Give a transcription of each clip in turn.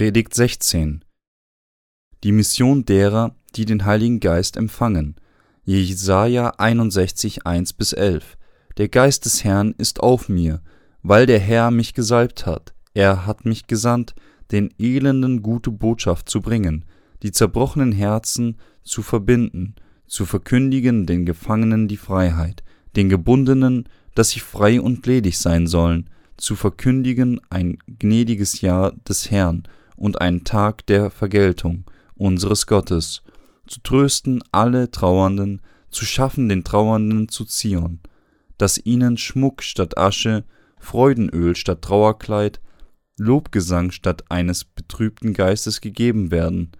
Predigt 16 Die Mission derer, die den Heiligen Geist empfangen. Jesaja 61, 1 bis 11. Der Geist des Herrn ist auf mir, weil der Herr mich gesalbt hat. Er hat mich gesandt, den Elenden gute Botschaft zu bringen, die zerbrochenen Herzen zu verbinden, zu verkündigen den Gefangenen die Freiheit, den Gebundenen, dass sie frei und ledig sein sollen, zu verkündigen ein gnädiges Jahr des Herrn und einen Tag der Vergeltung unseres Gottes, zu trösten alle Trauernden, zu schaffen den Trauernden zu Zion, dass ihnen Schmuck statt Asche, Freudenöl statt Trauerkleid, Lobgesang statt eines betrübten Geistes gegeben werden,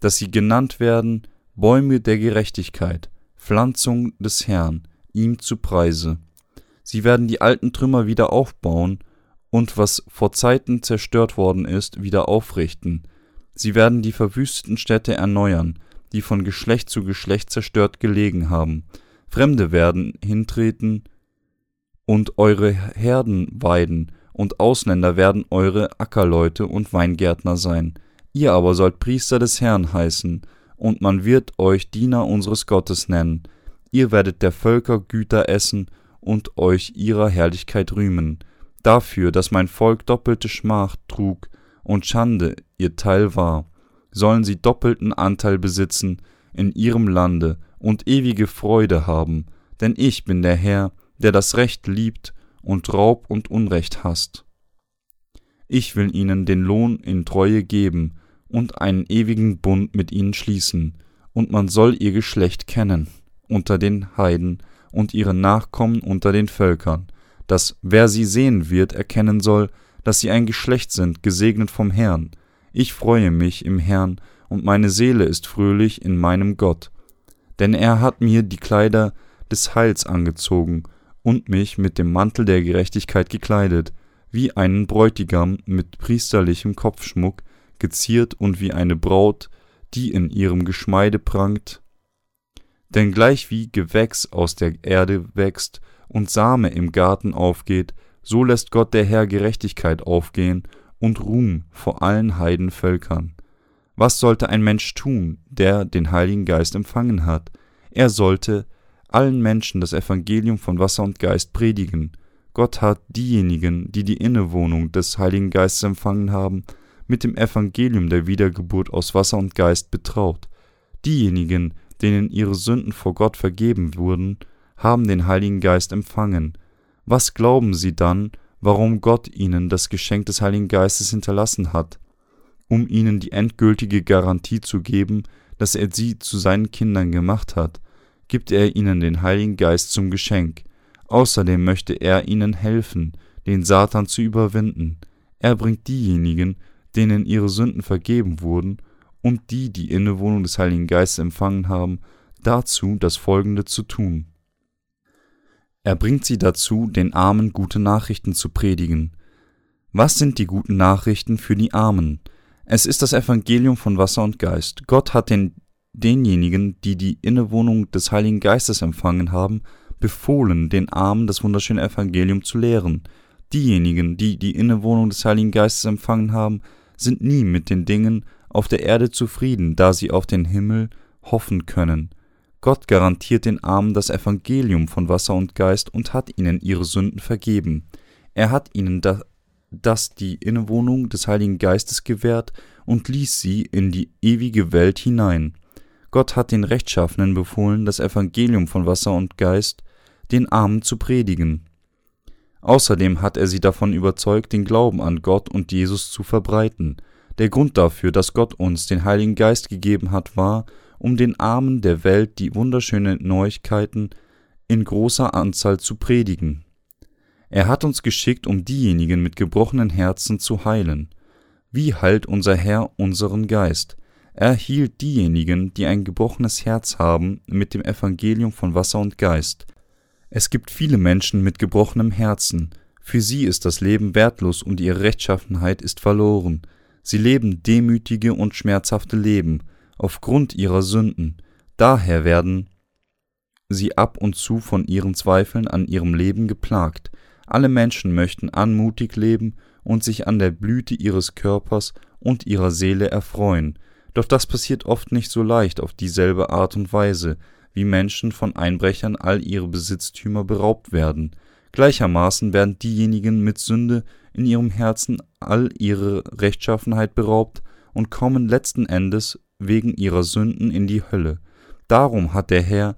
dass sie genannt werden Bäume der Gerechtigkeit, Pflanzung des Herrn, ihm zu Preise. Sie werden die alten Trümmer wieder aufbauen und was vor Zeiten zerstört worden ist, wieder aufrichten. Sie werden die verwüsteten Städte erneuern, die von Geschlecht zu Geschlecht zerstört gelegen haben. Fremde werden hintreten und eure Herden weiden, und Ausländer werden eure Ackerleute und Weingärtner sein. Ihr aber sollt Priester des Herrn heißen, und man wird euch Diener unseres Gottes nennen. Ihr werdet der Völker Güter essen und euch ihrer Herrlichkeit rühmen. Dafür, dass mein Volk doppelte Schmach trug und Schande ihr Teil war, sollen sie doppelten Anteil besitzen in ihrem Lande und ewige Freude haben, denn ich bin der Herr, der das Recht liebt und Raub und Unrecht hasst. Ich will ihnen den Lohn in Treue geben und einen ewigen Bund mit ihnen schließen, und man soll ihr Geschlecht kennen unter den Heiden und ihre Nachkommen unter den Völkern, dass wer sie sehen wird, erkennen soll, dass sie ein Geschlecht sind, gesegnet vom Herrn. Ich freue mich im Herrn, und meine Seele ist fröhlich in meinem Gott. Denn er hat mir die Kleider des Heils angezogen und mich mit dem Mantel der Gerechtigkeit gekleidet, wie einen Bräutigam mit priesterlichem Kopfschmuck, geziert und wie eine Braut, die in ihrem Geschmeide prangt, denn gleichwie Gewächs aus der Erde wächst und Same im Garten aufgeht, so lässt Gott der Herr Gerechtigkeit aufgehen und Ruhm vor allen Heidenvölkern. Was sollte ein Mensch tun, der den Heiligen Geist empfangen hat? Er sollte allen Menschen das Evangelium von Wasser und Geist predigen. Gott hat diejenigen, die die Innewohnung des Heiligen Geistes empfangen haben, mit dem Evangelium der Wiedergeburt aus Wasser und Geist betraut. Diejenigen, denen ihre Sünden vor Gott vergeben wurden, haben den Heiligen Geist empfangen. Was glauben sie dann, warum Gott ihnen das Geschenk des Heiligen Geistes hinterlassen hat? Um ihnen die endgültige Garantie zu geben, dass er sie zu seinen Kindern gemacht hat, gibt er ihnen den Heiligen Geist zum Geschenk. Außerdem möchte er ihnen helfen, den Satan zu überwinden. Er bringt diejenigen, denen ihre Sünden vergeben wurden, und die die Innewohnung des Heiligen Geistes empfangen haben, dazu das Folgende zu tun. Er bringt sie dazu, den Armen gute Nachrichten zu predigen. Was sind die guten Nachrichten für die Armen? Es ist das Evangelium von Wasser und Geist. Gott hat den, denjenigen, die die Innewohnung des Heiligen Geistes empfangen haben, befohlen, den Armen das wunderschöne Evangelium zu lehren. Diejenigen, die die Innewohnung des Heiligen Geistes empfangen haben, sind nie mit den Dingen auf der Erde zufrieden, da sie auf den Himmel hoffen können. Gott garantiert den Armen das Evangelium von Wasser und Geist und hat ihnen ihre Sünden vergeben. Er hat ihnen da, das die Innewohnung des Heiligen Geistes gewährt und ließ sie in die ewige Welt hinein. Gott hat den Rechtschaffenen befohlen, das Evangelium von Wasser und Geist den Armen zu predigen. Außerdem hat er sie davon überzeugt, den Glauben an Gott und Jesus zu verbreiten. Der Grund dafür, dass Gott uns den Heiligen Geist gegeben hat, war, um den Armen der Welt die wunderschönen Neuigkeiten in großer Anzahl zu predigen. Er hat uns geschickt, um diejenigen mit gebrochenen Herzen zu heilen. Wie heilt unser Herr unseren Geist? Er hielt diejenigen, die ein gebrochenes Herz haben, mit dem Evangelium von Wasser und Geist. Es gibt viele Menschen mit gebrochenem Herzen, für sie ist das Leben wertlos und ihre Rechtschaffenheit ist verloren. Sie leben demütige und schmerzhafte Leben aufgrund ihrer Sünden. Daher werden sie ab und zu von ihren Zweifeln an ihrem Leben geplagt. Alle Menschen möchten anmutig leben und sich an der Blüte ihres Körpers und ihrer Seele erfreuen. Doch das passiert oft nicht so leicht auf dieselbe Art und Weise, wie Menschen von Einbrechern all ihre Besitztümer beraubt werden. Gleichermaßen werden diejenigen mit Sünde in ihrem Herzen all ihre Rechtschaffenheit beraubt und kommen letzten Endes wegen ihrer Sünden in die Hölle. Darum hat der Herr,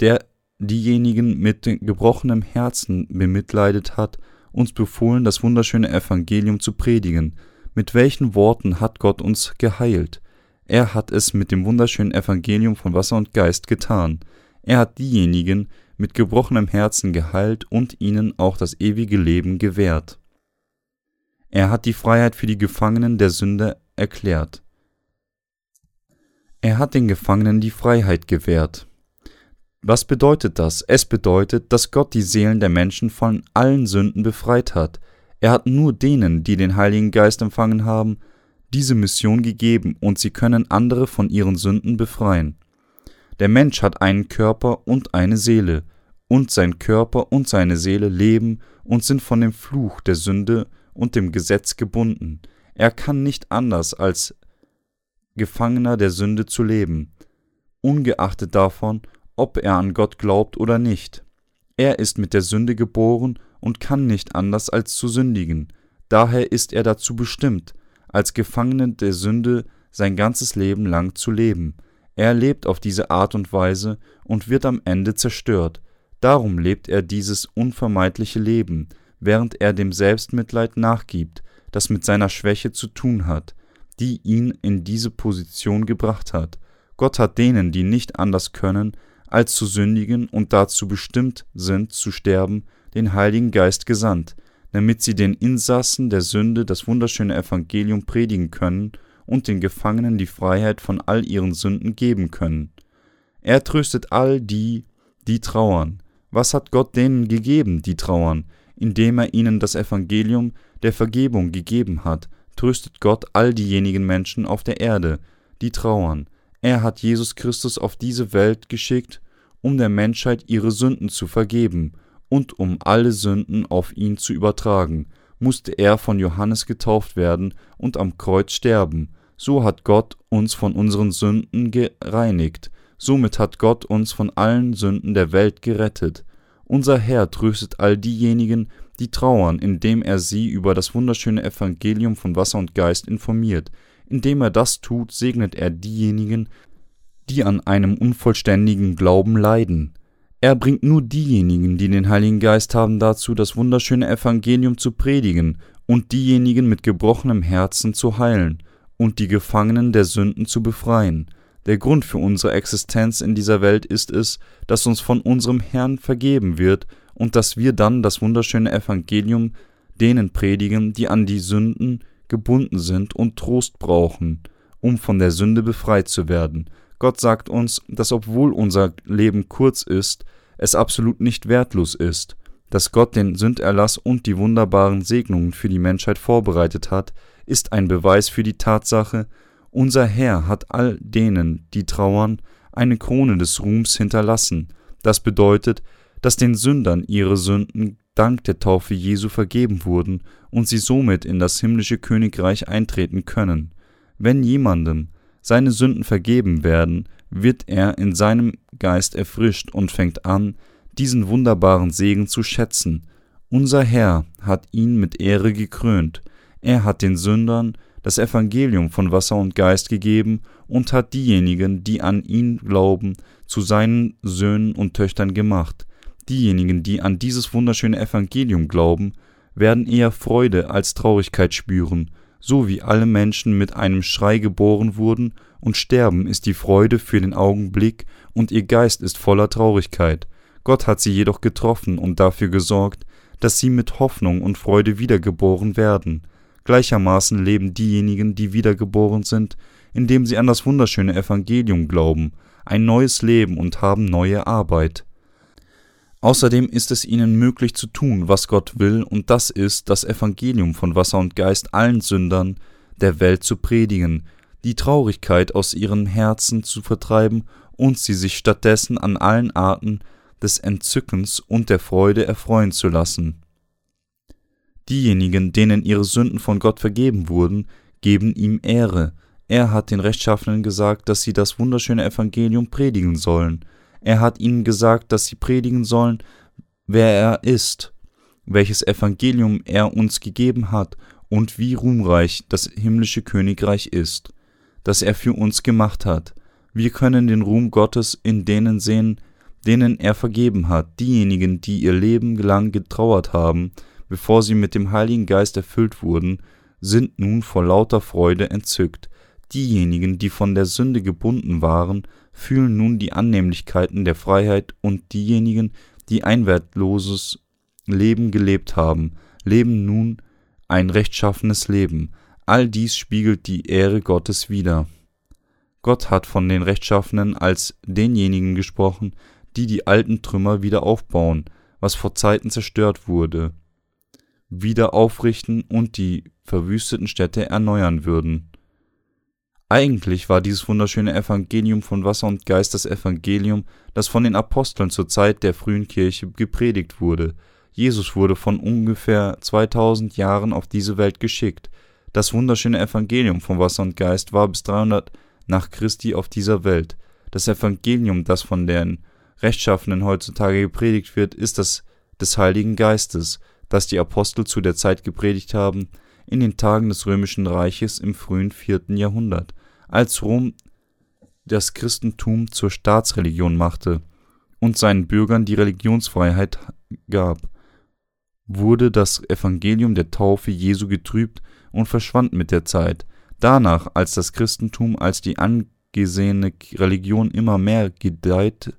der diejenigen mit gebrochenem Herzen bemitleidet hat, uns befohlen, das wunderschöne Evangelium zu predigen. Mit welchen Worten hat Gott uns geheilt? Er hat es mit dem wunderschönen Evangelium von Wasser und Geist getan. Er hat diejenigen mit gebrochenem Herzen geheilt und ihnen auch das ewige Leben gewährt. Er hat die Freiheit für die Gefangenen der Sünde erklärt. Er hat den Gefangenen die Freiheit gewährt. Was bedeutet das? Es bedeutet, dass Gott die Seelen der Menschen von allen Sünden befreit hat. Er hat nur denen, die den Heiligen Geist empfangen haben, diese Mission gegeben und sie können andere von ihren Sünden befreien. Der Mensch hat einen Körper und eine Seele, und sein Körper und seine Seele leben und sind von dem Fluch der Sünde und dem Gesetz gebunden. Er kann nicht anders als Gefangener der Sünde zu leben, ungeachtet davon, ob er an Gott glaubt oder nicht. Er ist mit der Sünde geboren und kann nicht anders als zu sündigen. Daher ist er dazu bestimmt, als Gefangener der Sünde sein ganzes Leben lang zu leben. Er lebt auf diese Art und Weise und wird am Ende zerstört. Darum lebt er dieses unvermeidliche Leben, während er dem Selbstmitleid nachgibt, das mit seiner Schwäche zu tun hat, die ihn in diese Position gebracht hat. Gott hat denen, die nicht anders können, als zu sündigen und dazu bestimmt sind zu sterben, den Heiligen Geist gesandt, damit sie den Insassen der Sünde das wunderschöne Evangelium predigen können und den Gefangenen die Freiheit von all ihren Sünden geben können. Er tröstet all die, die trauern. Was hat Gott denen gegeben, die trauern? Indem er ihnen das Evangelium der Vergebung gegeben hat, tröstet Gott all diejenigen Menschen auf der Erde, die trauern. Er hat Jesus Christus auf diese Welt geschickt, um der Menschheit ihre Sünden zu vergeben und um alle Sünden auf ihn zu übertragen, musste er von Johannes getauft werden und am Kreuz sterben. So hat Gott uns von unseren Sünden gereinigt. Somit hat Gott uns von allen Sünden der Welt gerettet. Unser Herr tröstet all diejenigen, die trauern, indem er sie über das wunderschöne Evangelium von Wasser und Geist informiert. Indem er das tut, segnet er diejenigen, die an einem unvollständigen Glauben leiden. Er bringt nur diejenigen, die den Heiligen Geist haben, dazu, das wunderschöne Evangelium zu predigen und diejenigen mit gebrochenem Herzen zu heilen und die Gefangenen der Sünden zu befreien. Der Grund für unsere Existenz in dieser Welt ist es, dass uns von unserem Herrn vergeben wird und dass wir dann das wunderschöne Evangelium denen predigen, die an die Sünden gebunden sind und Trost brauchen, um von der Sünde befreit zu werden. Gott sagt uns, dass obwohl unser Leben kurz ist, es absolut nicht wertlos ist, dass Gott den Sünderlass und die wunderbaren Segnungen für die Menschheit vorbereitet hat, ist ein Beweis für die Tatsache, unser Herr hat all denen, die trauern, eine Krone des Ruhms hinterlassen. Das bedeutet, dass den Sündern ihre Sünden dank der Taufe Jesu vergeben wurden und sie somit in das himmlische Königreich eintreten können. Wenn jemandem seine Sünden vergeben werden, wird er in seinem Geist erfrischt und fängt an, diesen wunderbaren Segen zu schätzen. Unser Herr hat ihn mit Ehre gekrönt, er hat den Sündern das Evangelium von Wasser und Geist gegeben und hat diejenigen, die an ihn glauben, zu seinen Söhnen und Töchtern gemacht. Diejenigen, die an dieses wunderschöne Evangelium glauben, werden eher Freude als Traurigkeit spüren, so wie alle Menschen mit einem Schrei geboren wurden, und sterben ist die Freude für den Augenblick, und ihr Geist ist voller Traurigkeit. Gott hat sie jedoch getroffen und dafür gesorgt, dass sie mit Hoffnung und Freude wiedergeboren werden. Gleichermaßen leben diejenigen, die wiedergeboren sind, indem sie an das wunderschöne Evangelium glauben, ein neues Leben und haben neue Arbeit. Außerdem ist es ihnen möglich zu tun, was Gott will, und das ist, das Evangelium von Wasser und Geist allen Sündern der Welt zu predigen, die Traurigkeit aus ihren Herzen zu vertreiben und sie sich stattdessen an allen Arten des Entzückens und der Freude erfreuen zu lassen. Diejenigen, denen ihre Sünden von Gott vergeben wurden, geben ihm Ehre. Er hat den Rechtschaffenen gesagt, dass sie das wunderschöne Evangelium predigen sollen. Er hat ihnen gesagt, dass sie predigen sollen, wer er ist, welches Evangelium er uns gegeben hat und wie ruhmreich das himmlische Königreich ist, das er für uns gemacht hat. Wir können den Ruhm Gottes in denen sehen, denen er vergeben hat, diejenigen, die ihr Leben lang getrauert haben, bevor sie mit dem Heiligen Geist erfüllt wurden, sind nun vor lauter Freude entzückt. Diejenigen, die von der Sünde gebunden waren, fühlen nun die Annehmlichkeiten der Freiheit und diejenigen, die ein wertloses Leben gelebt haben, leben nun ein rechtschaffenes Leben. All dies spiegelt die Ehre Gottes wider. Gott hat von den Rechtschaffenen als denjenigen gesprochen, die die alten Trümmer wieder aufbauen, was vor Zeiten zerstört wurde, wieder aufrichten und die verwüsteten Städte erneuern würden. Eigentlich war dieses wunderschöne Evangelium von Wasser und Geist das Evangelium, das von den Aposteln zur Zeit der frühen Kirche gepredigt wurde. Jesus wurde von ungefähr 2000 Jahren auf diese Welt geschickt. Das wunderschöne Evangelium von Wasser und Geist war bis 300 nach Christi auf dieser Welt. Das Evangelium, das von den Rechtschaffenen heutzutage gepredigt wird, ist das des Heiligen Geistes, das die Apostel zu der Zeit gepredigt haben, in den Tagen des römischen Reiches im frühen vierten Jahrhundert, als Rom das Christentum zur Staatsreligion machte und seinen Bürgern die Religionsfreiheit gab, wurde das Evangelium der Taufe Jesu getrübt und verschwand mit der Zeit. Danach, als das Christentum als die angesehene Religion immer mehr gedeiht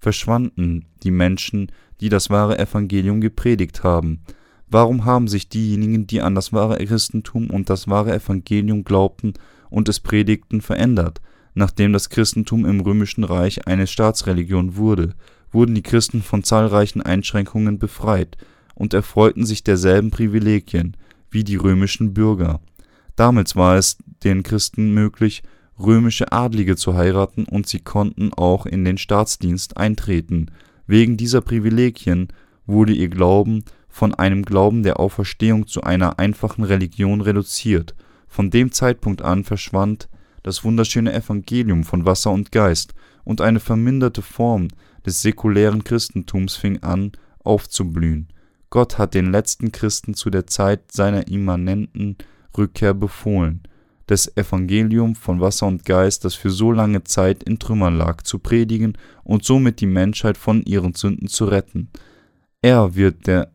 verschwanden die Menschen, die das wahre Evangelium gepredigt haben. Warum haben sich diejenigen, die an das wahre Christentum und das wahre Evangelium glaubten und es predigten, verändert? Nachdem das Christentum im römischen Reich eine Staatsreligion wurde, wurden die Christen von zahlreichen Einschränkungen befreit und erfreuten sich derselben Privilegien wie die römischen Bürger. Damals war es den Christen möglich, römische Adlige zu heiraten und sie konnten auch in den Staatsdienst eintreten. Wegen dieser Privilegien wurde ihr Glauben von einem Glauben der Auferstehung zu einer einfachen Religion reduziert. Von dem Zeitpunkt an verschwand das wunderschöne Evangelium von Wasser und Geist, und eine verminderte Form des säkulären Christentums fing an aufzublühen. Gott hat den letzten Christen zu der Zeit seiner immanenten Rückkehr befohlen das Evangelium von Wasser und Geist, das für so lange Zeit in Trümmern lag, zu predigen und somit die Menschheit von ihren Sünden zu retten. Er wird, der,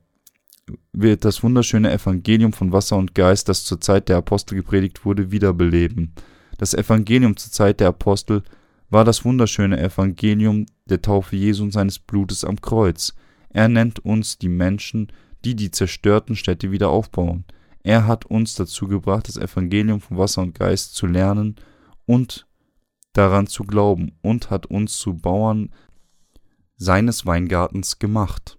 wird das wunderschöne Evangelium von Wasser und Geist, das zur Zeit der Apostel gepredigt wurde, wiederbeleben. Das Evangelium zur Zeit der Apostel war das wunderschöne Evangelium der Taufe Jesu und seines Blutes am Kreuz. Er nennt uns die Menschen, die die zerstörten Städte wieder aufbauen. Er hat uns dazu gebracht, das Evangelium von Wasser und Geist zu lernen und daran zu glauben und hat uns zu Bauern seines Weingartens gemacht.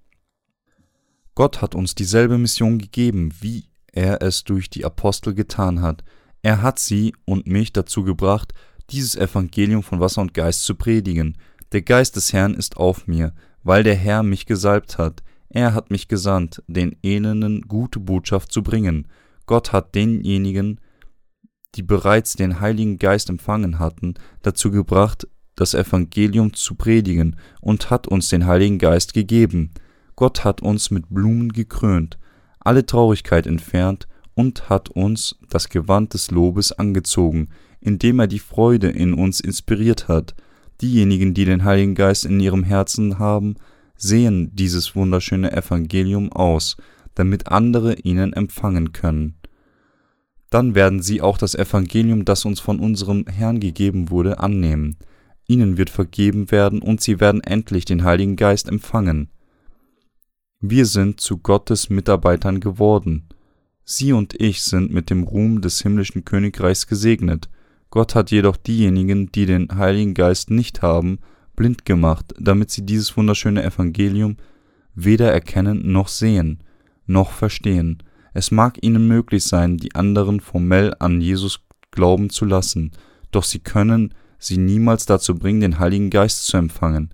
Gott hat uns dieselbe Mission gegeben, wie er es durch die Apostel getan hat. Er hat sie und mich dazu gebracht, dieses Evangelium von Wasser und Geist zu predigen. Der Geist des Herrn ist auf mir, weil der Herr mich gesalbt hat. Er hat mich gesandt, den Elenden gute Botschaft zu bringen. Gott hat denjenigen, die bereits den Heiligen Geist empfangen hatten, dazu gebracht, das Evangelium zu predigen und hat uns den Heiligen Geist gegeben. Gott hat uns mit Blumen gekrönt, alle Traurigkeit entfernt und hat uns das Gewand des Lobes angezogen, indem er die Freude in uns inspiriert hat. Diejenigen, die den Heiligen Geist in ihrem Herzen haben, sehen dieses wunderschöne Evangelium aus, damit andere ihnen empfangen können. Dann werden sie auch das Evangelium, das uns von unserem Herrn gegeben wurde, annehmen. Ihnen wird vergeben werden und sie werden endlich den Heiligen Geist empfangen. Wir sind zu Gottes Mitarbeitern geworden. Sie und ich sind mit dem Ruhm des himmlischen Königreichs gesegnet. Gott hat jedoch diejenigen, die den Heiligen Geist nicht haben, blind gemacht, damit sie dieses wunderschöne Evangelium weder erkennen noch sehen, noch verstehen. Es mag ihnen möglich sein, die anderen formell an Jesus glauben zu lassen, doch sie können sie niemals dazu bringen, den Heiligen Geist zu empfangen.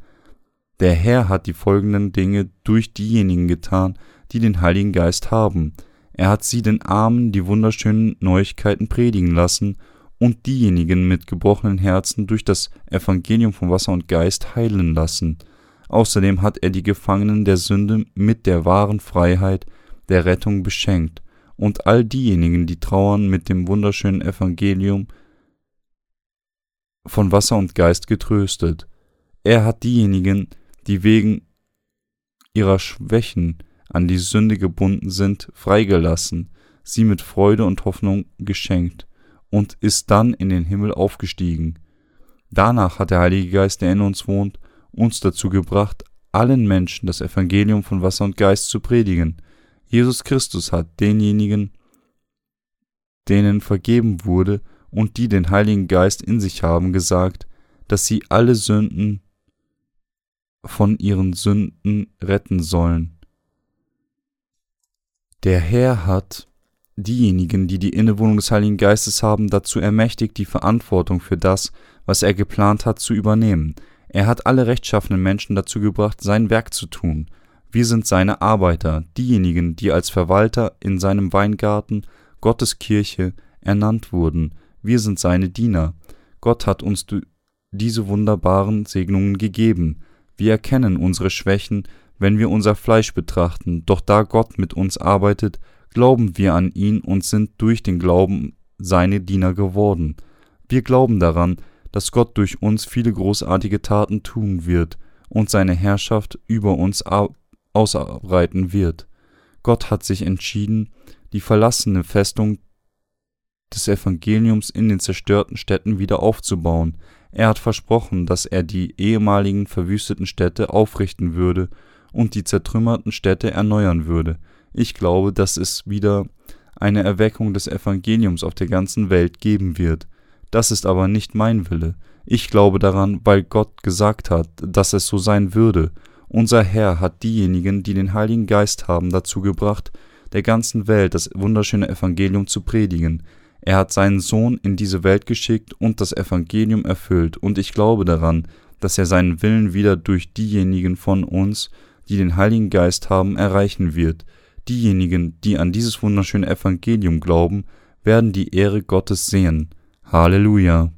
Der Herr hat die folgenden Dinge durch diejenigen getan, die den Heiligen Geist haben. Er hat sie den Armen die wunderschönen Neuigkeiten predigen lassen und diejenigen mit gebrochenen Herzen durch das Evangelium von Wasser und Geist heilen lassen. Außerdem hat er die Gefangenen der Sünde mit der wahren Freiheit der Rettung beschenkt und all diejenigen, die trauern, mit dem wunderschönen Evangelium von Wasser und Geist getröstet. Er hat diejenigen, die wegen ihrer Schwächen an die Sünde gebunden sind, freigelassen, sie mit Freude und Hoffnung geschenkt und ist dann in den Himmel aufgestiegen. Danach hat der Heilige Geist, der in uns wohnt, uns dazu gebracht, allen Menschen das Evangelium von Wasser und Geist zu predigen. Jesus Christus hat denjenigen, denen vergeben wurde und die den Heiligen Geist in sich haben, gesagt, dass sie alle Sünden von ihren Sünden retten sollen. Der Herr hat diejenigen, die die Innewohnung des Heiligen Geistes haben, dazu ermächtigt, die Verantwortung für das, was er geplant hat, zu übernehmen. Er hat alle rechtschaffenen Menschen dazu gebracht, sein Werk zu tun. Wir sind seine Arbeiter, diejenigen, die als Verwalter in seinem Weingarten, Gottes Kirche, ernannt wurden. Wir sind seine Diener. Gott hat uns diese wunderbaren Segnungen gegeben. Wir erkennen unsere Schwächen, wenn wir unser Fleisch betrachten, doch da Gott mit uns arbeitet, glauben wir an ihn und sind durch den Glauben seine Diener geworden. Wir glauben daran, dass Gott durch uns viele großartige Taten tun wird und seine Herrschaft über uns ausbreiten wird. Gott hat sich entschieden, die verlassene Festung des Evangeliums in den zerstörten Städten wieder aufzubauen. Er hat versprochen, dass er die ehemaligen verwüsteten Städte aufrichten würde und die zertrümmerten Städte erneuern würde. Ich glaube, dass es wieder eine Erweckung des Evangeliums auf der ganzen Welt geben wird. Das ist aber nicht mein Wille. Ich glaube daran, weil Gott gesagt hat, dass es so sein würde. Unser Herr hat diejenigen, die den Heiligen Geist haben, dazu gebracht, der ganzen Welt das wunderschöne Evangelium zu predigen. Er hat seinen Sohn in diese Welt geschickt und das Evangelium erfüllt, und ich glaube daran, dass er seinen Willen wieder durch diejenigen von uns, die den Heiligen Geist haben, erreichen wird. Diejenigen, die an dieses wunderschöne Evangelium glauben, werden die Ehre Gottes sehen. Halleluja.